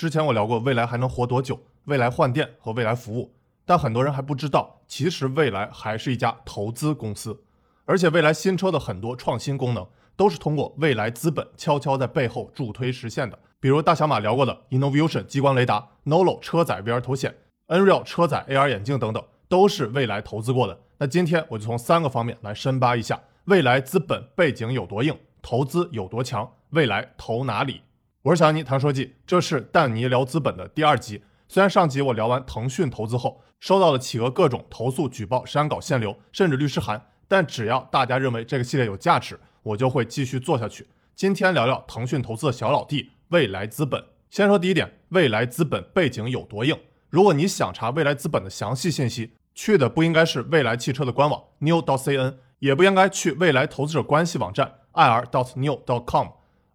之前我聊过未来还能活多久，未来换电和未来服务，但很多人还不知道，其实未来还是一家投资公司，而且未来新车的很多创新功能都是通过未来资本悄悄在背后助推实现的。比如大小马聊过的 innovation 激光雷达、Nolo 车载 VR 头显、Nreal 车载 AR 眼镜等等，都是未来投资过的。那今天我就从三个方面来深扒一下未来资本背景有多硬，投资有多强，未来投哪里？我是小尼，谈说记，这是但尼聊资本的第二集。虽然上集我聊完腾讯投资后，收到了企鹅各种投诉、举报、删稿、限流，甚至律师函，但只要大家认为这个系列有价值，我就会继续做下去。今天聊聊腾讯投资的小老弟未来资本。先说第一点，未来资本背景有多硬？如果你想查未来资本的详细信息，去的不应该是未来汽车的官网 new.cn，也不应该去未来投资者关系网站 ir dot news 到 com。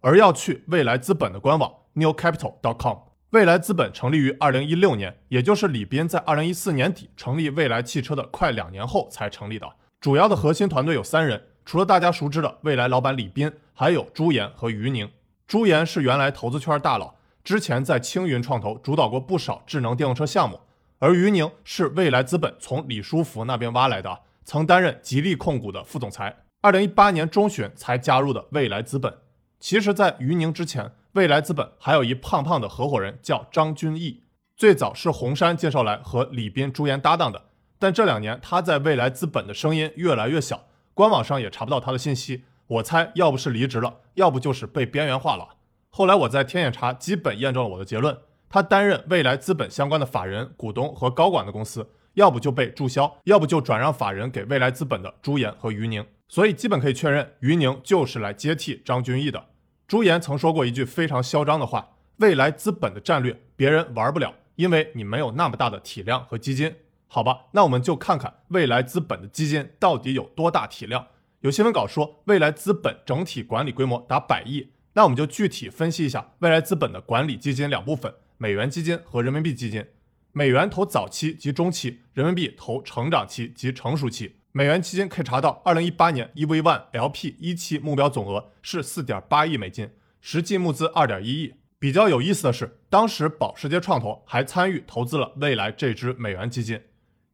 而要去未来资本的官网 newcapital.com。未来资本成立于二零一六年，也就是李斌在二零一四年底成立未来汽车的快两年后才成立的。主要的核心团队有三人，除了大家熟知的未来老板李斌，还有朱岩和于宁。朱岩是原来投资圈大佬，之前在青云创投主导过不少智能电动车项目。而于宁是未来资本从李书福那边挖来的，曾担任吉利控股的副总裁，二零一八年中旬才加入的未来资本。其实，在于宁之前，未来资本还有一胖胖的合伙人叫张君毅，最早是红杉介绍来和李斌、朱岩搭档的。但这两年他在未来资本的声音越来越小，官网上也查不到他的信息。我猜，要不是离职了，要不就是被边缘化了。后来我在天眼查，基本验证了我的结论：他担任未来资本相关的法人、股东和高管的公司，要不就被注销，要不就转让法人给未来资本的朱岩和于宁。所以基本可以确认，于宁就是来接替张君毅的。朱岩曾说过一句非常嚣张的话：“未来资本的战略别人玩不了，因为你没有那么大的体量和基金。”好吧，那我们就看看未来资本的基金到底有多大体量。有新闻稿说，未来资本整体管理规模达百亿，那我们就具体分析一下未来资本的管理基金两部分：美元基金和人民币基金。美元投早期及中期，人民币投成长期及成熟期。美元基金可以查到，二零一八年 EV One LP 一期目标总额是四点八亿美金，实际募资二点一亿。比较有意思的是，当时保时捷创投还参与投资了未来这支美元基金。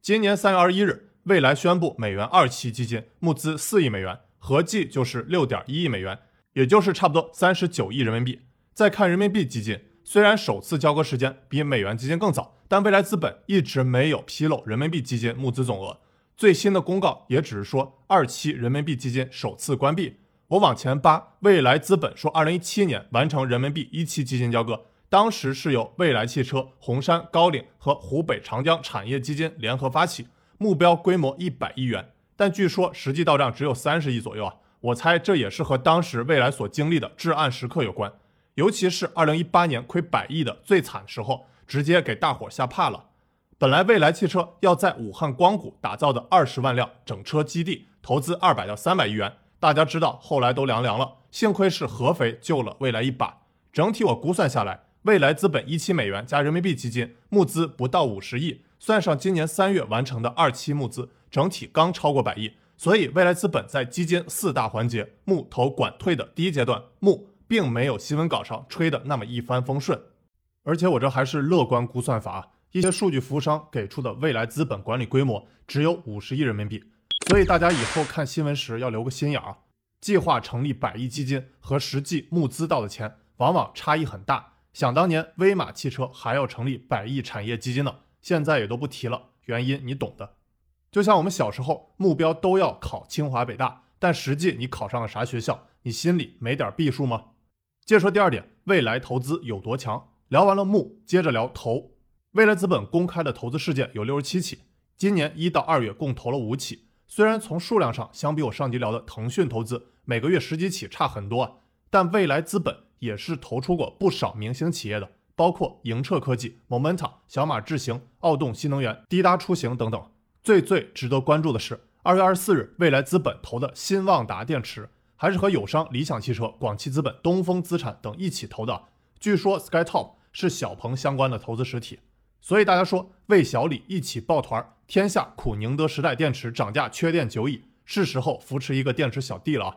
今年三月二十一日，未来宣布美元二期基金募资四亿美元，合计就是六点一亿美元，也就是差不多三十九亿人民币。再看人民币基金，虽然首次交割时间比美元基金更早，但未来资本一直没有披露人民币基金募资总额。最新的公告也只是说二期人民币基金首次关闭。我往前扒，未来资本说二零一七年完成人民币一期基金交割，当时是由未来汽车、红杉、高瓴和湖北长江产业基金联合发起，目标规模一百亿元，但据说实际到账只有三十亿左右啊。我猜这也是和当时未来所经历的至暗时刻有关，尤其是二零一八年亏百亿的最惨时候，直接给大伙吓怕了。本来未来汽车要在武汉光谷打造的二十万辆整车基地，投资二百到三百亿元，大家知道后来都凉凉了。幸亏是合肥救了未来一把。整体我估算下来，未来资本一期美元加人民币基金募资不到五十亿，算上今年三月完成的二期募资，整体刚超过百亿。所以未来资本在基金四大环节募投管退的第一阶段募，并没有新闻稿上吹的那么一帆风顺。而且我这还是乐观估算法。一些数据服务商给出的未来资本管理规模只有五十亿人民币，所以大家以后看新闻时要留个心眼儿。计划成立百亿基金和实际募资到的钱往往差异很大。想当年威马汽车还要成立百亿产业基金呢，现在也都不提了，原因你懂的。就像我们小时候目标都要考清华北大，但实际你考上了啥学校，你心里没点避数吗？接着说第二点，未来投资有多强？聊完了募，接着聊投。未来资本公开的投资事件有六十七起，今年一到二月共投了五起。虽然从数量上相比我上集聊的腾讯投资每个月十几起差很多啊，但未来资本也是投出过不少明星企业的，包括盈澈科技、Momenta、小马智行、奥动新能源、滴答出行等等。最最值得关注的是，二月二十四日，未来资本投的新旺达电池，还是和友商理想汽车、广汽资本、东风资产等一起投的。据说 SkyTop 是小鹏相关的投资实体。所以大家说魏小李一起抱团，天下苦宁德时代电池涨价缺电久矣，是时候扶持一个电池小弟了啊！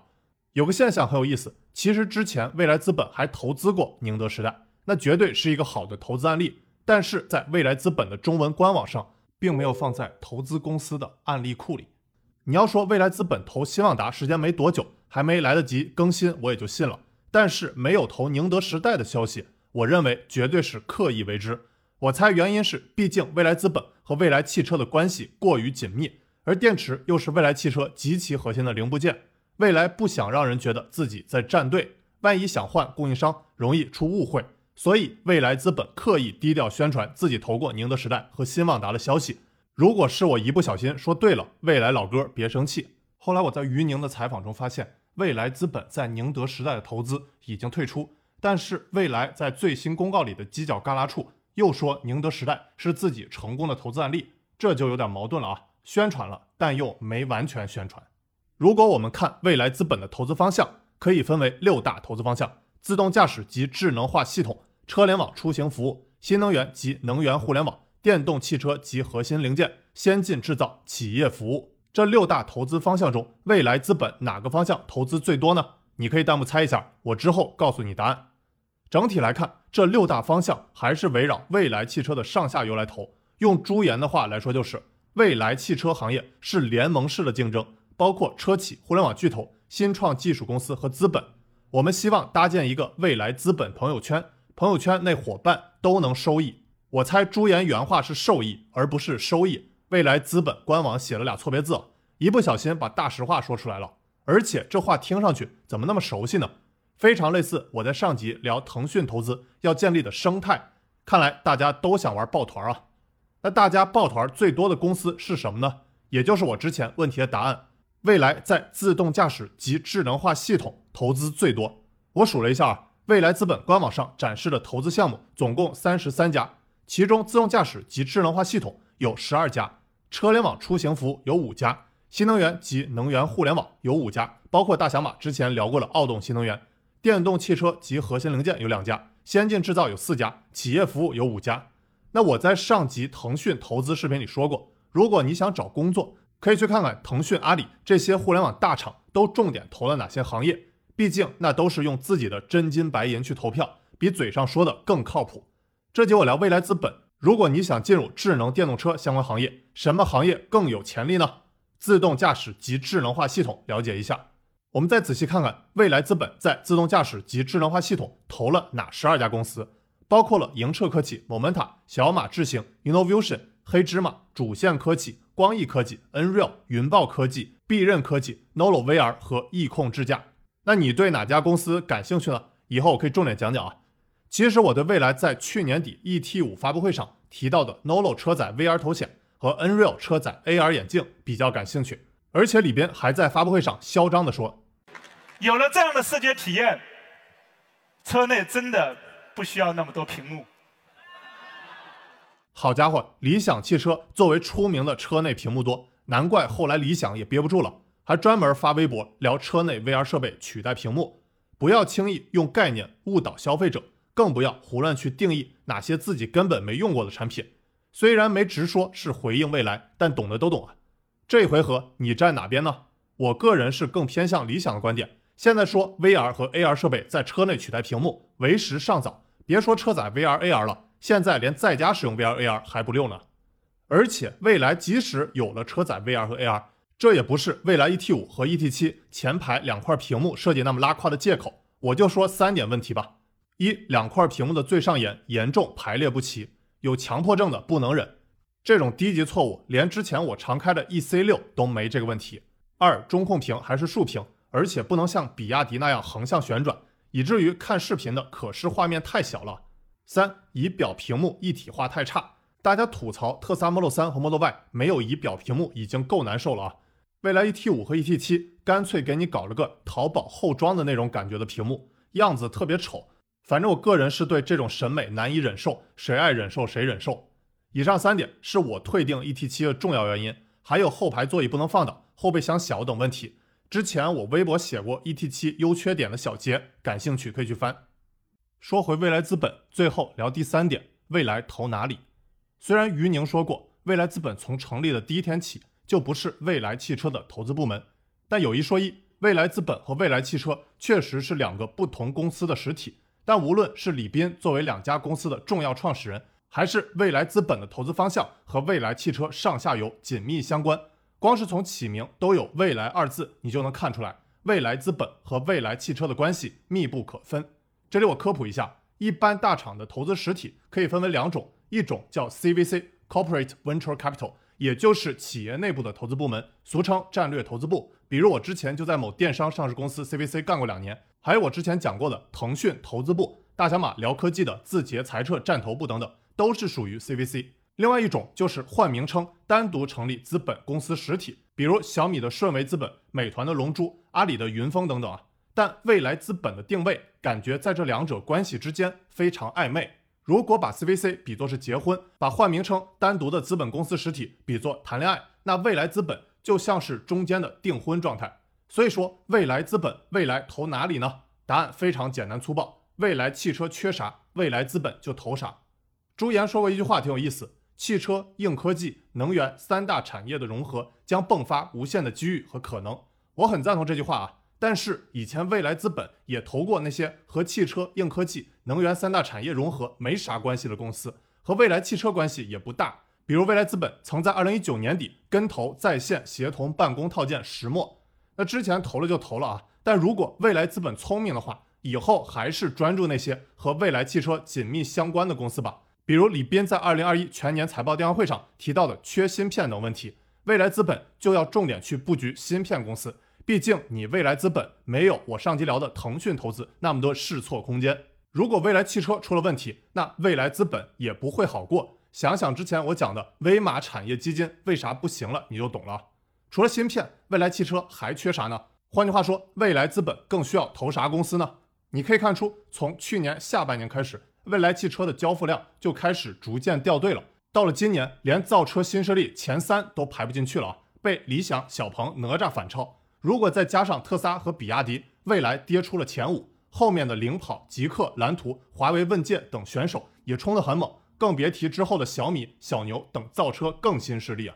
有个现象很有意思，其实之前未来资本还投资过宁德时代，那绝对是一个好的投资案例。但是在未来资本的中文官网上，并没有放在投资公司的案例库里。你要说未来资本投新旺达时间没多久，还没来得及更新，我也就信了。但是没有投宁德时代的消息，我认为绝对是刻意为之。我猜原因是，毕竟未来资本和未来汽车的关系过于紧密，而电池又是未来汽车极其核心的零部件。未来不想让人觉得自己在站队，万一想换供应商，容易出误会。所以未来资本刻意低调宣传自己投过宁德时代和新旺达的消息。如果是我一不小心说对了，未来老哥别生气。后来我在于宁的采访中发现，未来资本在宁德时代的投资已经退出，但是未来在最新公告里的犄角旮旯处又说宁德时代是自己成功的投资案例，这就有点矛盾了啊！宣传了，但又没完全宣传。如果我们看未来资本的投资方向，可以分为六大投资方向。自动驾驶及智能化系统、车联网出行服务、新能源及能源互联网、电动汽车及核心零件、先进制造、企业服务这六大投资方向中，未来资本哪个方向投资最多呢？你可以弹幕猜一下，我之后告诉你答案。整体来看，这六大方向还是围绕未来汽车的上下游来投。用朱岩的话来说，就是未来汽车行业是联盟式的竞争，包括车企、互联网巨头、新创技术公司和资本。我们希望搭建一个未来资本朋友圈，朋友圈内伙伴都能收益。我猜朱岩原话是受益，而不是收益。未来资本官网写了俩错别字，一不小心把大实话说出来了。而且这话听上去怎么那么熟悉呢？非常类似我在上集聊腾讯投资要建立的生态。看来大家都想玩抱团啊。那大家抱团最多的公司是什么呢？也就是我之前问题的答案。未来在自动驾驶及智能化系统投资最多，我数了一下啊，未来资本官网上展示的投资项目总共三十三家，其中自动驾驶及智能化系统有十二家，车联网出行服务有五家，新能源及能源互联网有五家，包括大小马之前聊过的奥动新能源，电动汽车及核心零件有两家，先进制造有四家，企业服务有五家。那我在上集腾讯投资视频里说过，如果你想找工作。可以去看看腾讯、阿里这些互联网大厂都重点投了哪些行业，毕竟那都是用自己的真金白银去投票，比嘴上说的更靠谱。这集我聊未来资本，如果你想进入智能电动车相关行业，什么行业更有潜力呢？自动驾驶及智能化系统，了解一下。我们再仔细看看未来资本在自动驾驶及智能化系统投了哪十二家公司，包括了盈澈科技、Momenta、小马智行、Innovision、黑芝麻、主线科技。光翼科技、Nreal、云豹科技、必刃科技、Nolo VR 和易控智驾。那你对哪家公司感兴趣呢？以后我可以重点讲讲啊。其实我对未来在去年底 ET 五发布会上提到的 Nolo 车载 VR 头显和 Nreal 车载 AR 眼镜比较感兴趣，而且里边还在发布会上嚣张地说，有了这样的视觉体验，车内真的不需要那么多屏幕。好家伙，理想汽车作为出名的车内屏幕多，难怪后来理想也憋不住了，还专门发微博聊车内 VR 设备取代屏幕。不要轻易用概念误导消费者，更不要胡乱去定义哪些自己根本没用过的产品。虽然没直说是回应未来，但懂的都懂啊。这一回合你站哪边呢？我个人是更偏向理想的观点。现在说 VR 和 AR 设备在车内取代屏幕，为时尚早。别说车载 VR、AR 了。现在连在家使用 VR、AR 还不溜呢，而且未来即使有了车载 VR 和 AR，这也不是未来 ET5 和 ET7 前排两块屏幕设计那么拉胯的借口。我就说三点问题吧：一，两块屏幕的最上沿严重排列不齐，有强迫症的不能忍，这种低级错误连之前我常开的 EC6 都没这个问题。二，中控屏还是竖屏，而且不能像比亚迪那样横向旋转，以至于看视频的可视画面太小了。三仪表屏幕一体化太差，大家吐槽特斯拉 Model 3和 Model Y 没有仪表屏幕已经够难受了啊！未来 ET5 和 ET7 干脆给你搞了个淘宝后装的那种感觉的屏幕，样子特别丑。反正我个人是对这种审美难以忍受，谁爱忍受谁忍受。以上三点是我退订 ET7 的重要原因，还有后排座椅不能放倒、后备箱小等问题。之前我微博写过 ET7 优缺点的小结，感兴趣可以去翻。说回未来资本，最后聊第三点：未来投哪里？虽然于宁说过，未来资本从成立的第一天起就不是未来汽车的投资部门，但有一说一，未来资本和未来汽车确实是两个不同公司的实体，但无论是李斌作为两家公司的重要创始人，还是未来资本的投资方向和未来汽车上下游紧密相关，光是从起名都有“未来”二字，你就能看出来，未来资本和未来汽车的关系密不可分。这里我科普一下，一般大厂的投资实体可以分为两种，一种叫 CVC（Corporate Venture Capital），也就是企业内部的投资部门，俗称战略投资部。比如我之前就在某电商上市公司 CVC 干过两年，还有我之前讲过的腾讯投资部、大小马聊科技的字节财测战投部等等。都是属于 CVC。另外一种就是换名称，单独成立资本公司实体，比如小米的顺为资本、美团的龙珠、阿里的云峰等等啊。但未来资本的定位，感觉在这两者关系之间非常暧昧。如果把 CVC 比作是结婚，把换名称单独的资本公司实体比作谈恋爱，那未来资本就像是中间的订婚状态。所以说，未来资本未来投哪里呢？答案非常简单粗暴：未来汽车缺啥，未来资本就投啥。朱岩说过一句话，挺有意思：汽车、硬科技、能源三大产业的融合将迸发无限的机遇和可能。我很赞同这句话啊。但是以前未来资本也投过那些和汽车、硬科技、能源三大产业融合没啥关系的公司，和未来汽车关系也不大。比如未来资本曾在二零一九年底跟投在线协同办公套件石墨，那之前投了就投了啊。但如果未来资本聪明的话，以后还是专注那些和未来汽车紧密相关的公司吧。比如李斌在二零二一全年财报电话会上提到的缺芯片等问题，未来资本就要重点去布局芯片公司。毕竟你未来资本没有我上期聊的腾讯投资那么多试错空间。如果未来汽车出了问题，那未来资本也不会好过。想想之前我讲的威马产业基金为啥不行了，你就懂了。除了芯片，未来汽车还缺啥呢？换句话说，未来资本更需要投啥公司呢？你可以看出，从去年下半年开始。未来汽车的交付量就开始逐渐掉队了，到了今年，连造车新势力前三都排不进去了啊，被理想、小鹏、哪吒反超。如果再加上特斯拉和比亚迪，未来跌出了前五，后面的领跑、极客、蓝图、华为问界等选手也冲得很猛，更别提之后的小米、小牛等造车更新势力啊。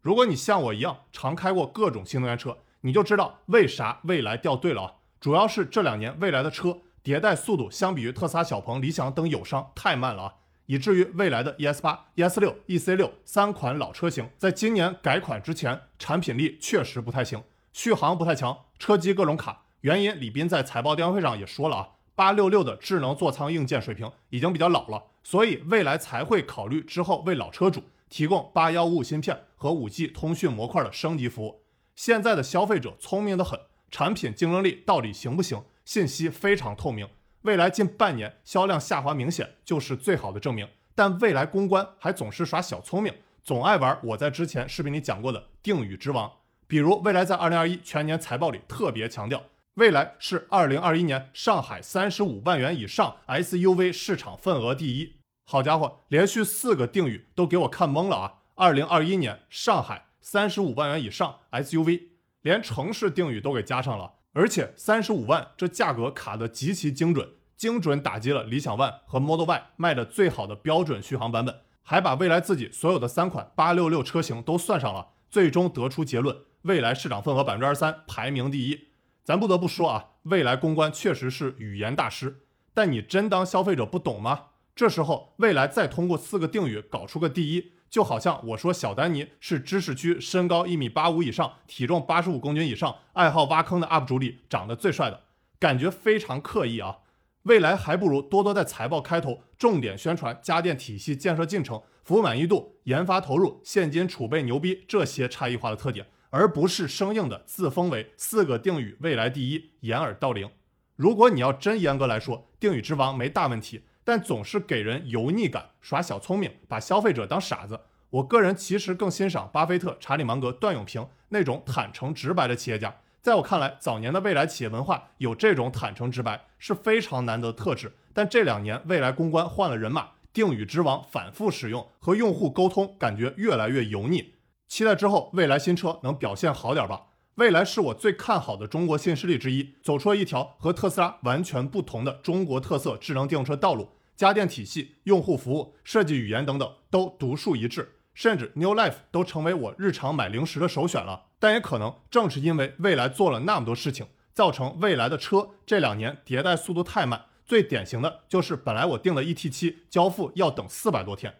如果你像我一样常开过各种新能源车，你就知道为啥未来掉队了啊，主要是这两年未来的车。迭代速度相比于特斯拉、小鹏、理想等友商太慢了啊，以至于未来的 ES 八、ES 六、EC 六三款老车型，在今年改款之前，产品力确实不太行，续航不太强，车机各种卡。原因李斌在财报电话会上也说了啊，八六六的智能座舱硬件水平已经比较老了，所以未来才会考虑之后为老车主提供八幺五五芯片和五 G 通讯模块的升级服务。现在的消费者聪明的很，产品竞争力到底行不行？信息非常透明，未来近半年销量下滑明显，就是最好的证明。但未来公关还总是耍小聪明，总爱玩我在之前视频里讲过的定语之王。比如未来在二零二一全年财报里特别强调，未来是二零二一年上海三十五万元以上 SUV 市场份额第一。好家伙，连续四个定语都给我看懵了啊！二零二一年上海三十五万元以上 SUV，连城市定语都给加上了。而且三十五万这价格卡得极其精准，精准打击了理想 ONE 和 Model Y 卖的最好的标准续航版本，还把未来自己所有的三款八六六车型都算上了，最终得出结论：未来市场份额百分之二十三，排名第一。咱不得不说啊，未来公关确实是语言大师，但你真当消费者不懂吗？这时候未来再通过四个定语搞出个第一。就好像我说小丹尼是知识区身高一米八五以上、体重八十五公斤以上、爱好挖坑的 UP 主里长得最帅的，感觉非常刻意啊！未来还不如多多在财报开头重点宣传家电体系建设进程、服务满意度、研发投入、现金储备牛逼这些差异化的特点，而不是生硬的自封为四个定语未来第一，掩耳盗铃。如果你要真严格来说，定语之王没大问题。但总是给人油腻感，耍小聪明，把消费者当傻子。我个人其实更欣赏巴菲特、查理芒格、段永平那种坦诚直白的企业家。在我看来，早年的未来企业文化有这种坦诚直白是非常难得特质。但这两年未来公关换了人马，定语之王反复使用，和用户沟通感觉越来越油腻。期待之后未来新车能表现好点吧。未来是我最看好的中国新势力之一，走出了一条和特斯拉完全不同的中国特色智能电动车道路。家电体系、用户服务、设计语言等等都独树一帜，甚至 New Life 都成为我日常买零食的首选了。但也可能正是因为未来做了那么多事情，造成未来的车这两年迭代速度太慢，最典型的就是本来我定的 ET 七交付要等四百多天。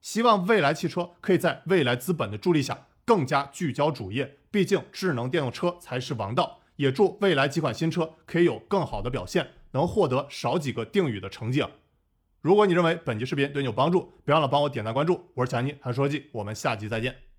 希望未来汽车可以在未来资本的助力下更加聚焦主业，毕竟智能电动车才是王道。也祝未来几款新车可以有更好的表现，能获得少几个定语的成绩啊！如果你认为本期视频对你有帮助，别忘了帮我点赞关注。我是强尼谈科技，我们下期再见。